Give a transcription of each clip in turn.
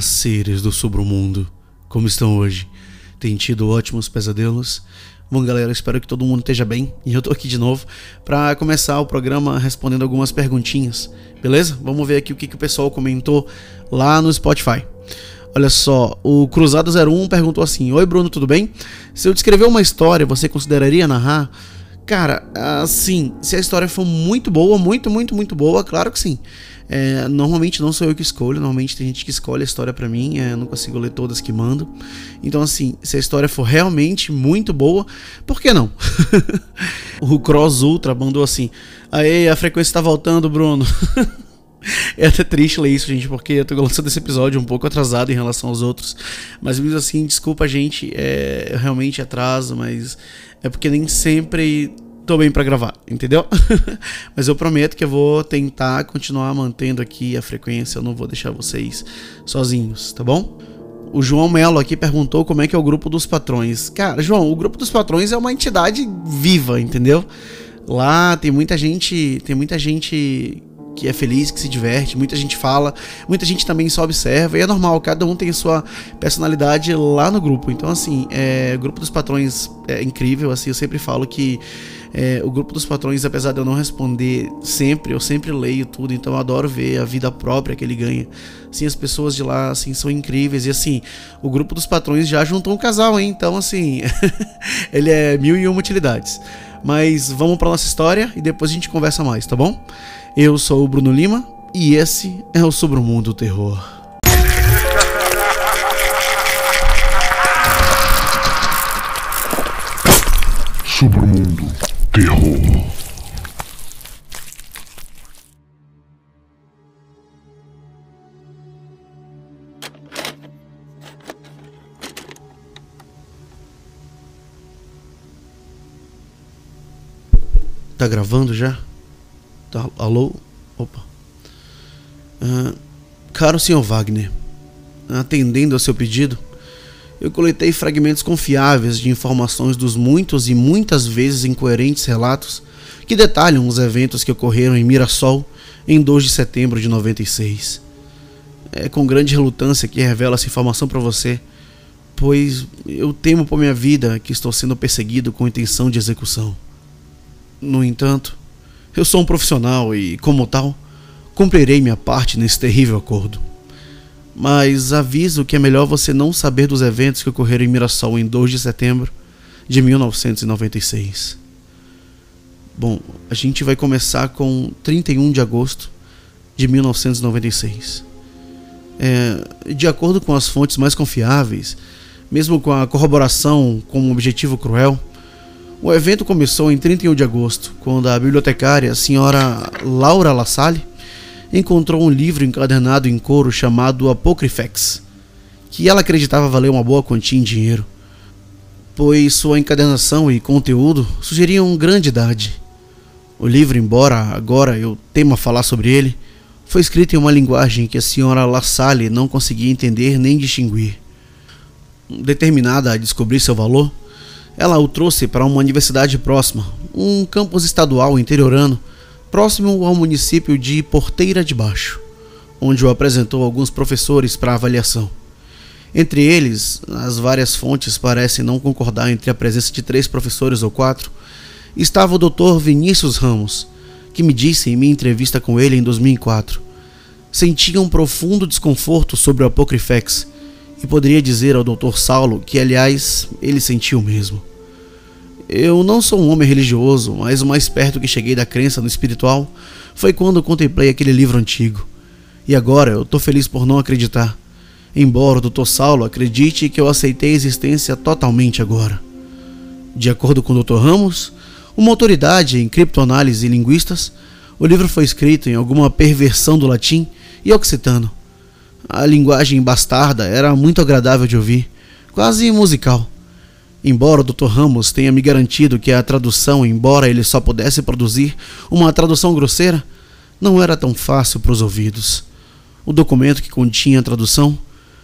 Olá, seres do submundo. Como estão hoje? Tem tido ótimos pesadelos? Bom, galera, espero que todo mundo esteja bem. E eu tô aqui de novo para começar o programa respondendo algumas perguntinhas. Beleza? Vamos ver aqui o que, que o pessoal comentou lá no Spotify. Olha só, o Cruzado 01 perguntou assim: Oi, Bruno, tudo bem? Se eu descrever uma história, você consideraria narrar? Cara, assim, se a história for muito boa, muito, muito, muito boa, claro que sim. É, normalmente não sou eu que escolho, normalmente tem gente que escolhe a história para mim, é, eu não consigo ler todas que mando. Então, assim, se a história for realmente muito boa, por que não? o Cross Ultra mandou assim: Aê, a frequência tá voltando, Bruno. É até triste ler isso, gente, porque eu tô lançando esse episódio um pouco atrasado em relação aos outros. Mas mesmo assim, desculpa, gente, é, eu realmente atraso, mas é porque nem sempre tô bem para gravar, entendeu? Mas eu prometo que eu vou tentar continuar mantendo aqui a frequência, eu não vou deixar vocês sozinhos, tá bom? O João Melo aqui perguntou como é que é o grupo dos patrões. Cara, João, o grupo dos patrões é uma entidade viva, entendeu? Lá tem muita gente, tem muita gente que é feliz, que se diverte, muita gente fala, muita gente também só observa, e é normal, cada um tem sua personalidade lá no grupo. Então, assim, é, o grupo dos patrões é incrível, assim, eu sempre falo que é, o grupo dos patrões, apesar de eu não responder sempre, eu sempre leio tudo, então eu adoro ver a vida própria que ele ganha. Assim, as pessoas de lá, assim, são incríveis. E assim, o grupo dos patrões já juntou um casal, hein? Então, assim, ele é mil e uma utilidades. Mas vamos para nossa história e depois a gente conversa mais, tá bom? Eu sou o Bruno Lima e esse é o Sobre o Mundo Terror. Sobre o Mundo terror. Tá gravando já? Tá, alô? Opa. Uh, caro senhor Wagner, atendendo ao seu pedido, eu coletei fragmentos confiáveis de informações dos muitos e muitas vezes incoerentes relatos que detalham os eventos que ocorreram em Mirassol em 2 de setembro de 96. É com grande relutância que revelo essa informação para você, pois eu temo por minha vida que estou sendo perseguido com intenção de execução. No entanto, eu sou um profissional e, como tal, cumprirei minha parte nesse terrível acordo mas aviso que é melhor você não saber dos eventos que ocorreram em Mirassol em 2 de setembro de 1996. Bom, a gente vai começar com 31 de agosto de 1996. É, de acordo com as fontes mais confiáveis, mesmo com a corroboração com um objetivo cruel, o evento começou em 31 de agosto, quando a bibliotecária, a senhora Laura Lassalle, encontrou um livro encadernado em couro chamado Apocryphex, que ela acreditava valer uma boa quantia em dinheiro, pois sua encadernação e conteúdo sugeriam grande idade. O livro, embora agora eu tema falar sobre ele, foi escrito em uma linguagem que a senhora LaSalle não conseguia entender nem distinguir. Determinada a descobrir seu valor, ela o trouxe para uma universidade próxima, um campus estadual interiorano, próximo ao município de Porteira de Baixo, onde o apresentou alguns professores para avaliação. Entre eles, as várias fontes parecem não concordar entre a presença de três professores ou quatro, estava o Dr. Vinícius Ramos, que me disse em minha entrevista com ele em 2004. Sentia um profundo desconforto sobre o Apocryphex e poderia dizer ao Dr. Saulo que, aliás, ele sentiu mesmo. Eu não sou um homem religioso, mas o mais perto que cheguei da crença no espiritual foi quando contemplei aquele livro antigo. E agora eu tô feliz por não acreditar. Embora o Dr. Saulo acredite que eu aceitei a existência totalmente agora. De acordo com o Dr. Ramos, uma autoridade em criptoanálise e linguistas, o livro foi escrito em alguma perversão do latim e occitano. A linguagem bastarda era muito agradável de ouvir, quase musical. Embora o Dr. Ramos tenha me garantido que a tradução, embora ele só pudesse produzir uma tradução grosseira, não era tão fácil para os ouvidos. O documento que continha a tradução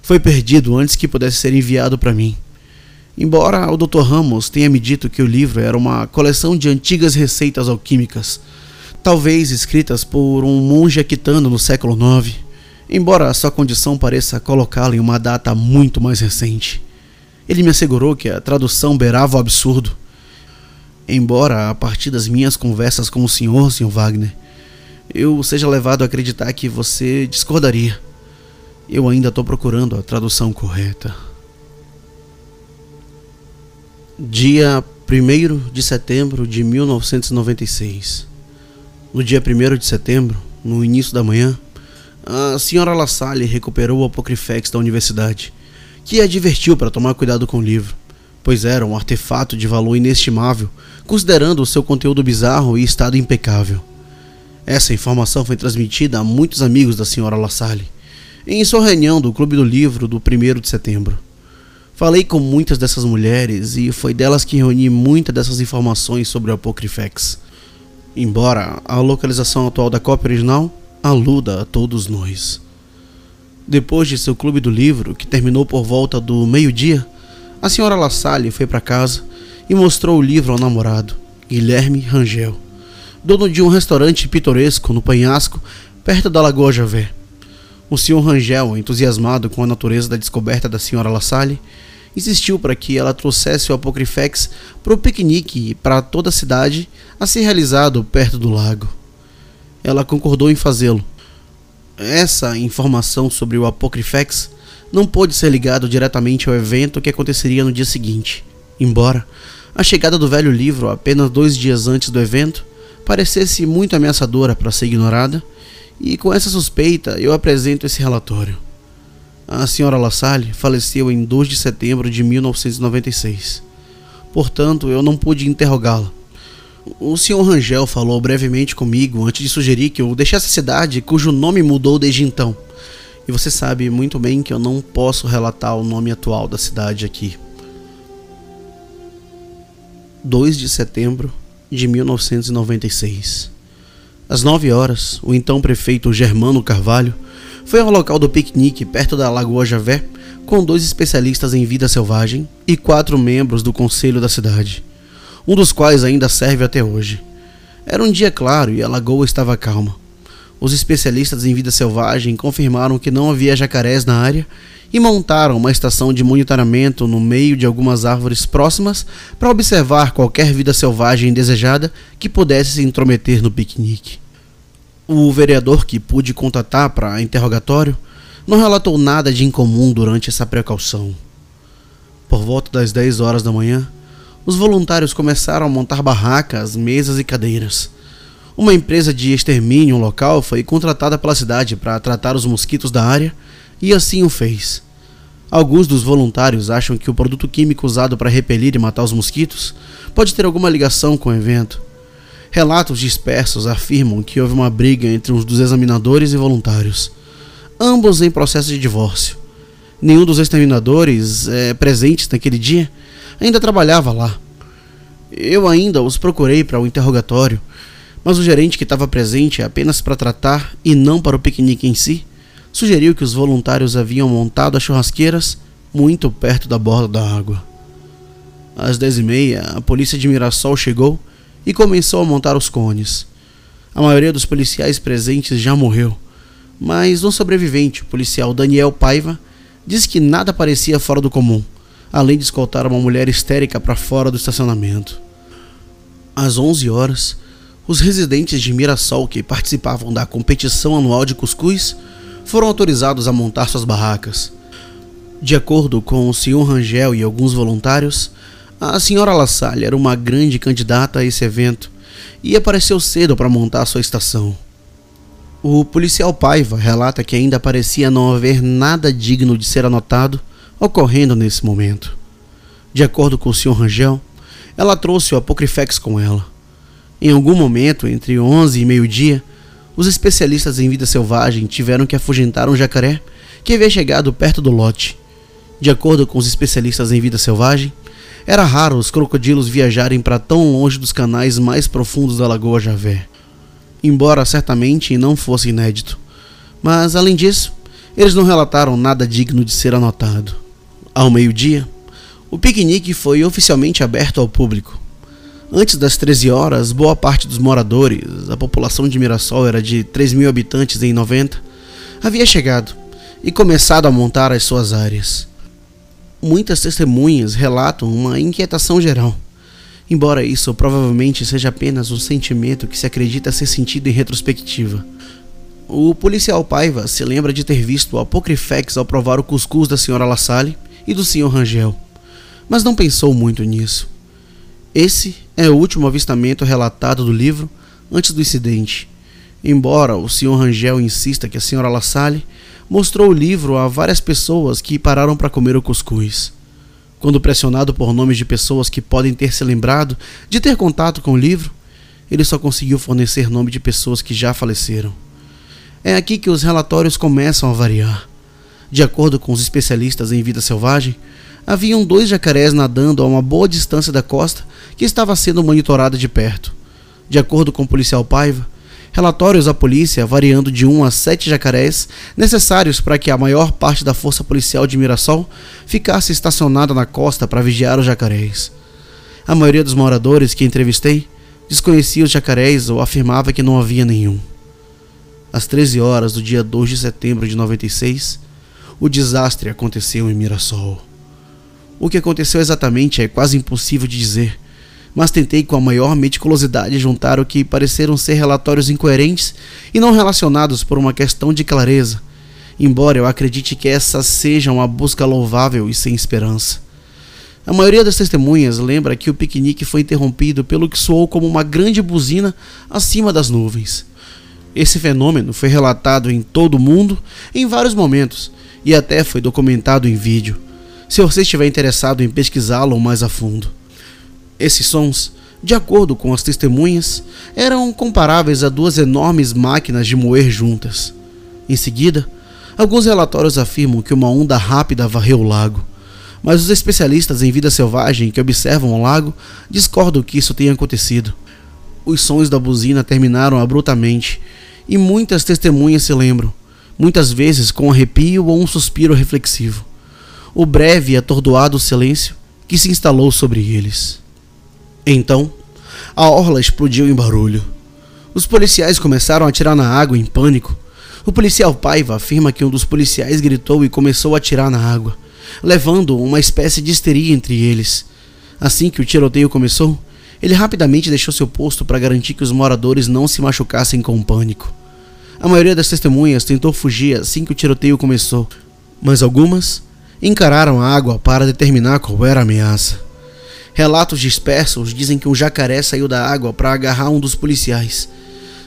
foi perdido antes que pudesse ser enviado para mim. Embora o Dr. Ramos tenha me dito que o livro era uma coleção de antigas receitas alquímicas, talvez escritas por um monge aquitano no século IX, embora sua condição pareça colocá-la em uma data muito mais recente. Ele me assegurou que a tradução beirava o absurdo. Embora, a partir das minhas conversas com o senhor, Sr. Wagner, eu seja levado a acreditar que você discordaria. Eu ainda estou procurando a tradução correta. Dia 1 de setembro de 1996. No dia 1 de setembro, no início da manhã, a senhora La Salle recuperou o Apocrifex da universidade, que advertiu para tomar cuidado com o livro, pois era um artefato de valor inestimável, considerando o seu conteúdo bizarro e estado impecável. Essa informação foi transmitida a muitos amigos da senhora La Salle, em sua reunião do Clube do Livro do 1 de setembro. Falei com muitas dessas mulheres e foi delas que reuni muitas dessas informações sobre o Apocrifex. Embora a localização atual da cópia original aluda a todos nós. Depois de seu clube do livro, que terminou por volta do meio-dia, a senhora La Salle foi para casa e mostrou o livro ao namorado, Guilherme Rangel, dono de um restaurante pitoresco no Penhasco, perto da Lagoa Javé. O senhor Rangel, entusiasmado com a natureza da descoberta da senhora La Salle, insistiu para que ela trouxesse o Apocrifex para o piquenique para toda a cidade a ser realizado perto do lago. Ela concordou em fazê-lo. Essa informação sobre o Apocrifex não pôde ser ligado diretamente ao evento que aconteceria no dia seguinte, embora a chegada do velho livro apenas dois dias antes do evento parecesse muito ameaçadora para ser ignorada, e com essa suspeita eu apresento esse relatório. A senhora La Salle faleceu em 2 de setembro de 1996. Portanto, eu não pude interrogá-la. O senhor Rangel falou brevemente comigo antes de sugerir que eu deixasse a cidade cujo nome mudou desde então. E você sabe muito bem que eu não posso relatar o nome atual da cidade aqui. 2 de setembro de 1996. Às 9 horas, o então prefeito Germano Carvalho foi ao local do piquenique perto da Lagoa Javé com dois especialistas em vida selvagem e quatro membros do conselho da cidade, um dos quais ainda serve até hoje. Era um dia claro e a lagoa estava calma. Os especialistas em vida selvagem confirmaram que não havia jacarés na área e montaram uma estação de monitoramento no meio de algumas árvores próximas para observar qualquer vida selvagem indesejada que pudesse se intrometer no piquenique. O vereador que pude contatar para interrogatório não relatou nada de incomum durante essa precaução. Por volta das 10 horas da manhã, os voluntários começaram a montar barracas, mesas e cadeiras. Uma empresa de extermínio local foi contratada pela cidade para tratar os mosquitos da área e assim o fez. Alguns dos voluntários acham que o produto químico usado para repelir e matar os mosquitos pode ter alguma ligação com o evento. Relatos dispersos afirmam que houve uma briga entre um dos examinadores e voluntários, ambos em processo de divórcio. Nenhum dos exterminadores é, presentes naquele dia ainda trabalhava lá. Eu ainda os procurei para o interrogatório, mas o gerente que estava presente apenas para tratar e não para o piquenique em si, sugeriu que os voluntários haviam montado as churrasqueiras muito perto da borda da água. Às dez e meia, a polícia de Mirassol chegou e começou a montar os cones. A maioria dos policiais presentes já morreu, mas um sobrevivente, o policial Daniel Paiva, disse que nada parecia fora do comum, além de escoltar uma mulher histérica para fora do estacionamento. Às 11 horas, os residentes de Mirassol que participavam da competição anual de cuscuz foram autorizados a montar suas barracas. De acordo com o Sr. Rangel e alguns voluntários, a senhora La Salle era uma grande candidata a esse evento e apareceu cedo para montar sua estação. O policial Paiva relata que ainda parecia não haver nada digno de ser anotado ocorrendo nesse momento. De acordo com o Sr. Rangel, ela trouxe o Apocrifex com ela. Em algum momento, entre 11 e meio-dia, os especialistas em vida selvagem tiveram que afugentar um jacaré que havia chegado perto do lote. De acordo com os especialistas em vida selvagem, era raro os crocodilos viajarem para tão longe dos canais mais profundos da Lagoa Javé, embora certamente não fosse inédito. Mas, além disso, eles não relataram nada digno de ser anotado. Ao meio-dia, o piquenique foi oficialmente aberto ao público. Antes das 13 horas, boa parte dos moradores, a população de Mirassol era de 3 mil habitantes em 90, havia chegado e começado a montar as suas áreas. Muitas testemunhas relatam uma inquietação geral, embora isso provavelmente seja apenas um sentimento que se acredita ser sentido em retrospectiva. O policial Paiva se lembra de ter visto o Apocrifex ao provar o cuscuz da senhora Lassalle e do senhor Rangel, mas não pensou muito nisso. Esse é o último avistamento relatado do livro antes do incidente. Embora o senhor Rangel insista que a senhora Lassalle mostrou o livro a várias pessoas que pararam para comer o cuscuz. Quando pressionado por nomes de pessoas que podem ter se lembrado de ter contato com o livro, ele só conseguiu fornecer nome de pessoas que já faleceram. É aqui que os relatórios começam a variar. De acordo com os especialistas em vida selvagem, haviam dois jacarés nadando a uma boa distância da costa que estava sendo monitorada de perto. De acordo com o policial Paiva, relatórios à polícia variando de 1 a 7 jacarés necessários para que a maior parte da força policial de Mirassol ficasse estacionada na costa para vigiar os jacarés. A maioria dos moradores que entrevistei desconhecia os jacarés ou afirmava que não havia nenhum. Às 13 horas do dia 2 de setembro de 96, o desastre aconteceu em Mirassol. O que aconteceu exatamente é quase impossível de dizer, mas tentei com a maior meticulosidade juntar o que pareceram ser relatórios incoerentes e não relacionados por uma questão de clareza, embora eu acredite que essa seja uma busca louvável e sem esperança. A maioria das testemunhas lembra que o piquenique foi interrompido pelo que soou como uma grande buzina acima das nuvens. Esse fenômeno foi relatado em todo o mundo em vários momentos e até foi documentado em vídeo, se você estiver interessado em pesquisá-lo mais a fundo. Esses sons, de acordo com as testemunhas, eram comparáveis a duas enormes máquinas de moer juntas. Em seguida, alguns relatórios afirmam que uma onda rápida varreu o lago, mas os especialistas em vida selvagem que observam o lago discordam que isso tenha acontecido. Os sons da buzina terminaram abruptamente e muitas testemunhas se lembram, muitas vezes com arrepio ou um suspiro reflexivo. O breve e atordoado silêncio que se instalou sobre eles. Então, a orla explodiu em barulho. Os policiais começaram a atirar na água em pânico. O policial Paiva afirma que um dos policiais gritou e começou a atirar na água, levando uma espécie de histeria entre eles. Assim que o tiroteio começou, ele rapidamente deixou seu posto para garantir que os moradores não se machucassem com o pânico. A maioria das testemunhas tentou fugir assim que o tiroteio começou, mas algumas encararam a água para determinar qual era a ameaça. Relatos dispersos dizem que um jacaré saiu da água para agarrar um dos policiais.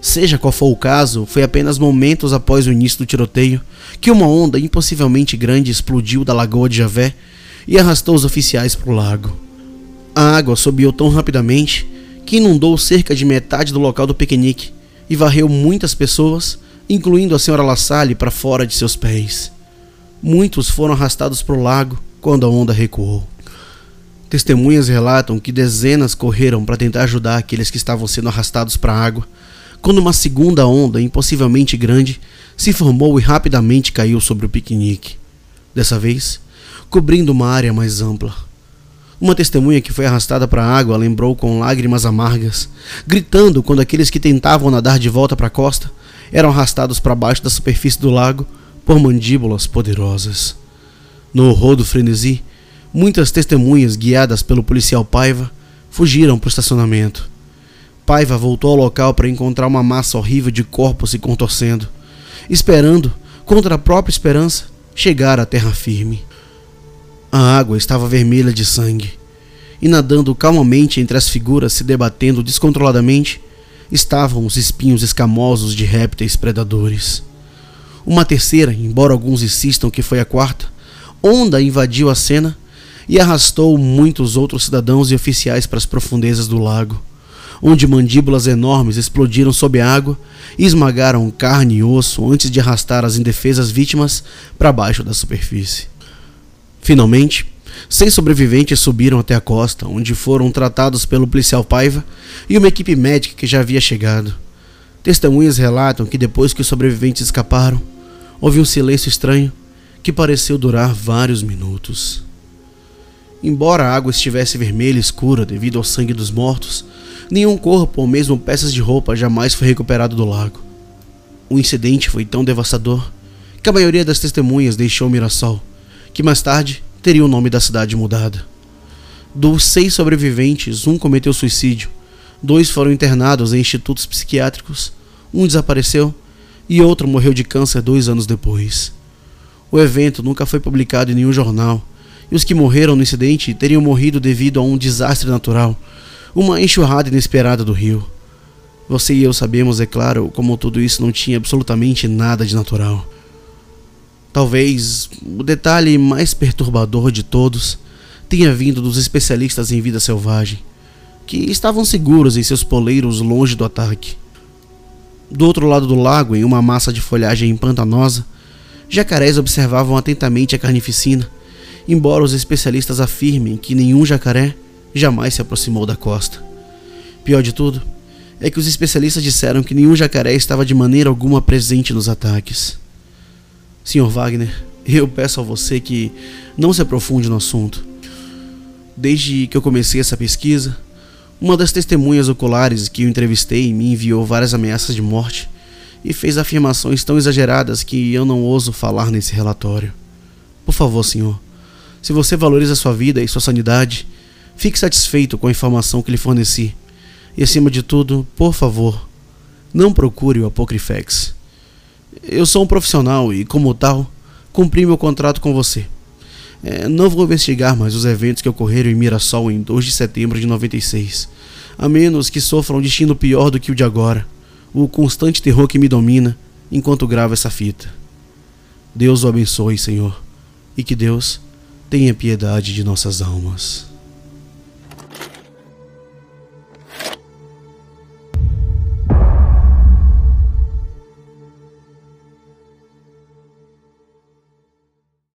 Seja qual for o caso, foi apenas momentos após o início do tiroteio que uma onda impossivelmente grande explodiu da lagoa de Javé e arrastou os oficiais para o lago. A água subiu tão rapidamente que inundou cerca de metade do local do piquenique e varreu muitas pessoas, incluindo a senhora Lassalle, para fora de seus pés. Muitos foram arrastados para o lago quando a onda recuou. Testemunhas relatam que dezenas correram para tentar ajudar aqueles que estavam sendo arrastados para a água, quando uma segunda onda, impossivelmente grande, se formou e rapidamente caiu sobre o piquenique. Dessa vez, cobrindo uma área mais ampla. Uma testemunha que foi arrastada para a água lembrou com lágrimas amargas, gritando quando aqueles que tentavam nadar de volta para a costa eram arrastados para baixo da superfície do lago por mandíbulas poderosas. No horror do frenesi, muitas testemunhas guiadas pelo policial Paiva fugiram para o estacionamento. Paiva voltou ao local para encontrar uma massa horrível de corpos se contorcendo, esperando, contra a própria esperança, chegar à terra firme. A água estava vermelha de sangue, e nadando calmamente entre as figuras se debatendo descontroladamente, estavam os espinhos escamosos de répteis predadores. Uma terceira, embora alguns insistam que foi a quarta, onda invadiu a cena e arrastou muitos outros cidadãos e oficiais para as profundezas do lago, onde mandíbulas enormes explodiram sob a água e esmagaram carne e osso antes de arrastar as indefesas vítimas para baixo da superfície. Finalmente, seis sobreviventes subiram até a costa, onde foram tratados pelo policial Paiva e uma equipe médica que já havia chegado. Testemunhas relatam que depois que os sobreviventes escaparam, houve um silêncio estranho que pareceu durar vários minutos. Embora a água estivesse vermelha e escura devido ao sangue dos mortos, nenhum corpo ou mesmo peças de roupa jamais foi recuperado do lago. O incidente foi tão devastador que a maioria das testemunhas deixou Mirassol, que mais tarde teria o nome da cidade mudado. Dos seis sobreviventes, um cometeu suicídio, dois foram internados em institutos psiquiátricos, um desapareceu e outro morreu de câncer dois anos depois. O evento nunca foi publicado em nenhum jornal, e os que morreram no incidente teriam morrido devido a um desastre natural, uma enxurrada inesperada do rio. Você e eu sabemos, é claro, como tudo isso não tinha absolutamente nada de natural. Talvez o detalhe mais perturbador de todos tenha vindo dos especialistas em vida selvagem, que estavam seguros em seus poleiros longe do ataque. Do outro lado do lago, em uma massa de folhagem pantanosa, jacarés observavam atentamente a carnificina, embora os especialistas afirmem que nenhum jacaré jamais se aproximou da costa. Pior de tudo, é que os especialistas disseram que nenhum jacaré estava de maneira alguma presente nos ataques. Sr. Wagner, eu peço a você que não se aprofunde no assunto. Desde que eu comecei essa pesquisa, uma das testemunhas oculares que eu entrevistei me enviou várias ameaças de morte e fez afirmações tão exageradas que eu não ouso falar nesse relatório. Por favor, senhor, se você valoriza sua vida e sua sanidade, fique satisfeito com a informação que lhe forneci. E acima de tudo, por favor, não procure o Apocrifex. Eu sou um profissional e, como tal, cumpri meu contrato com você. É, não vou investigar mais os eventos que ocorreram em Mirassol em 2 de setembro de 96, a menos que sofra um destino pior do que o de agora, o constante terror que me domina enquanto gravo essa fita. Deus o abençoe, Senhor, e que Deus tenha piedade de nossas almas.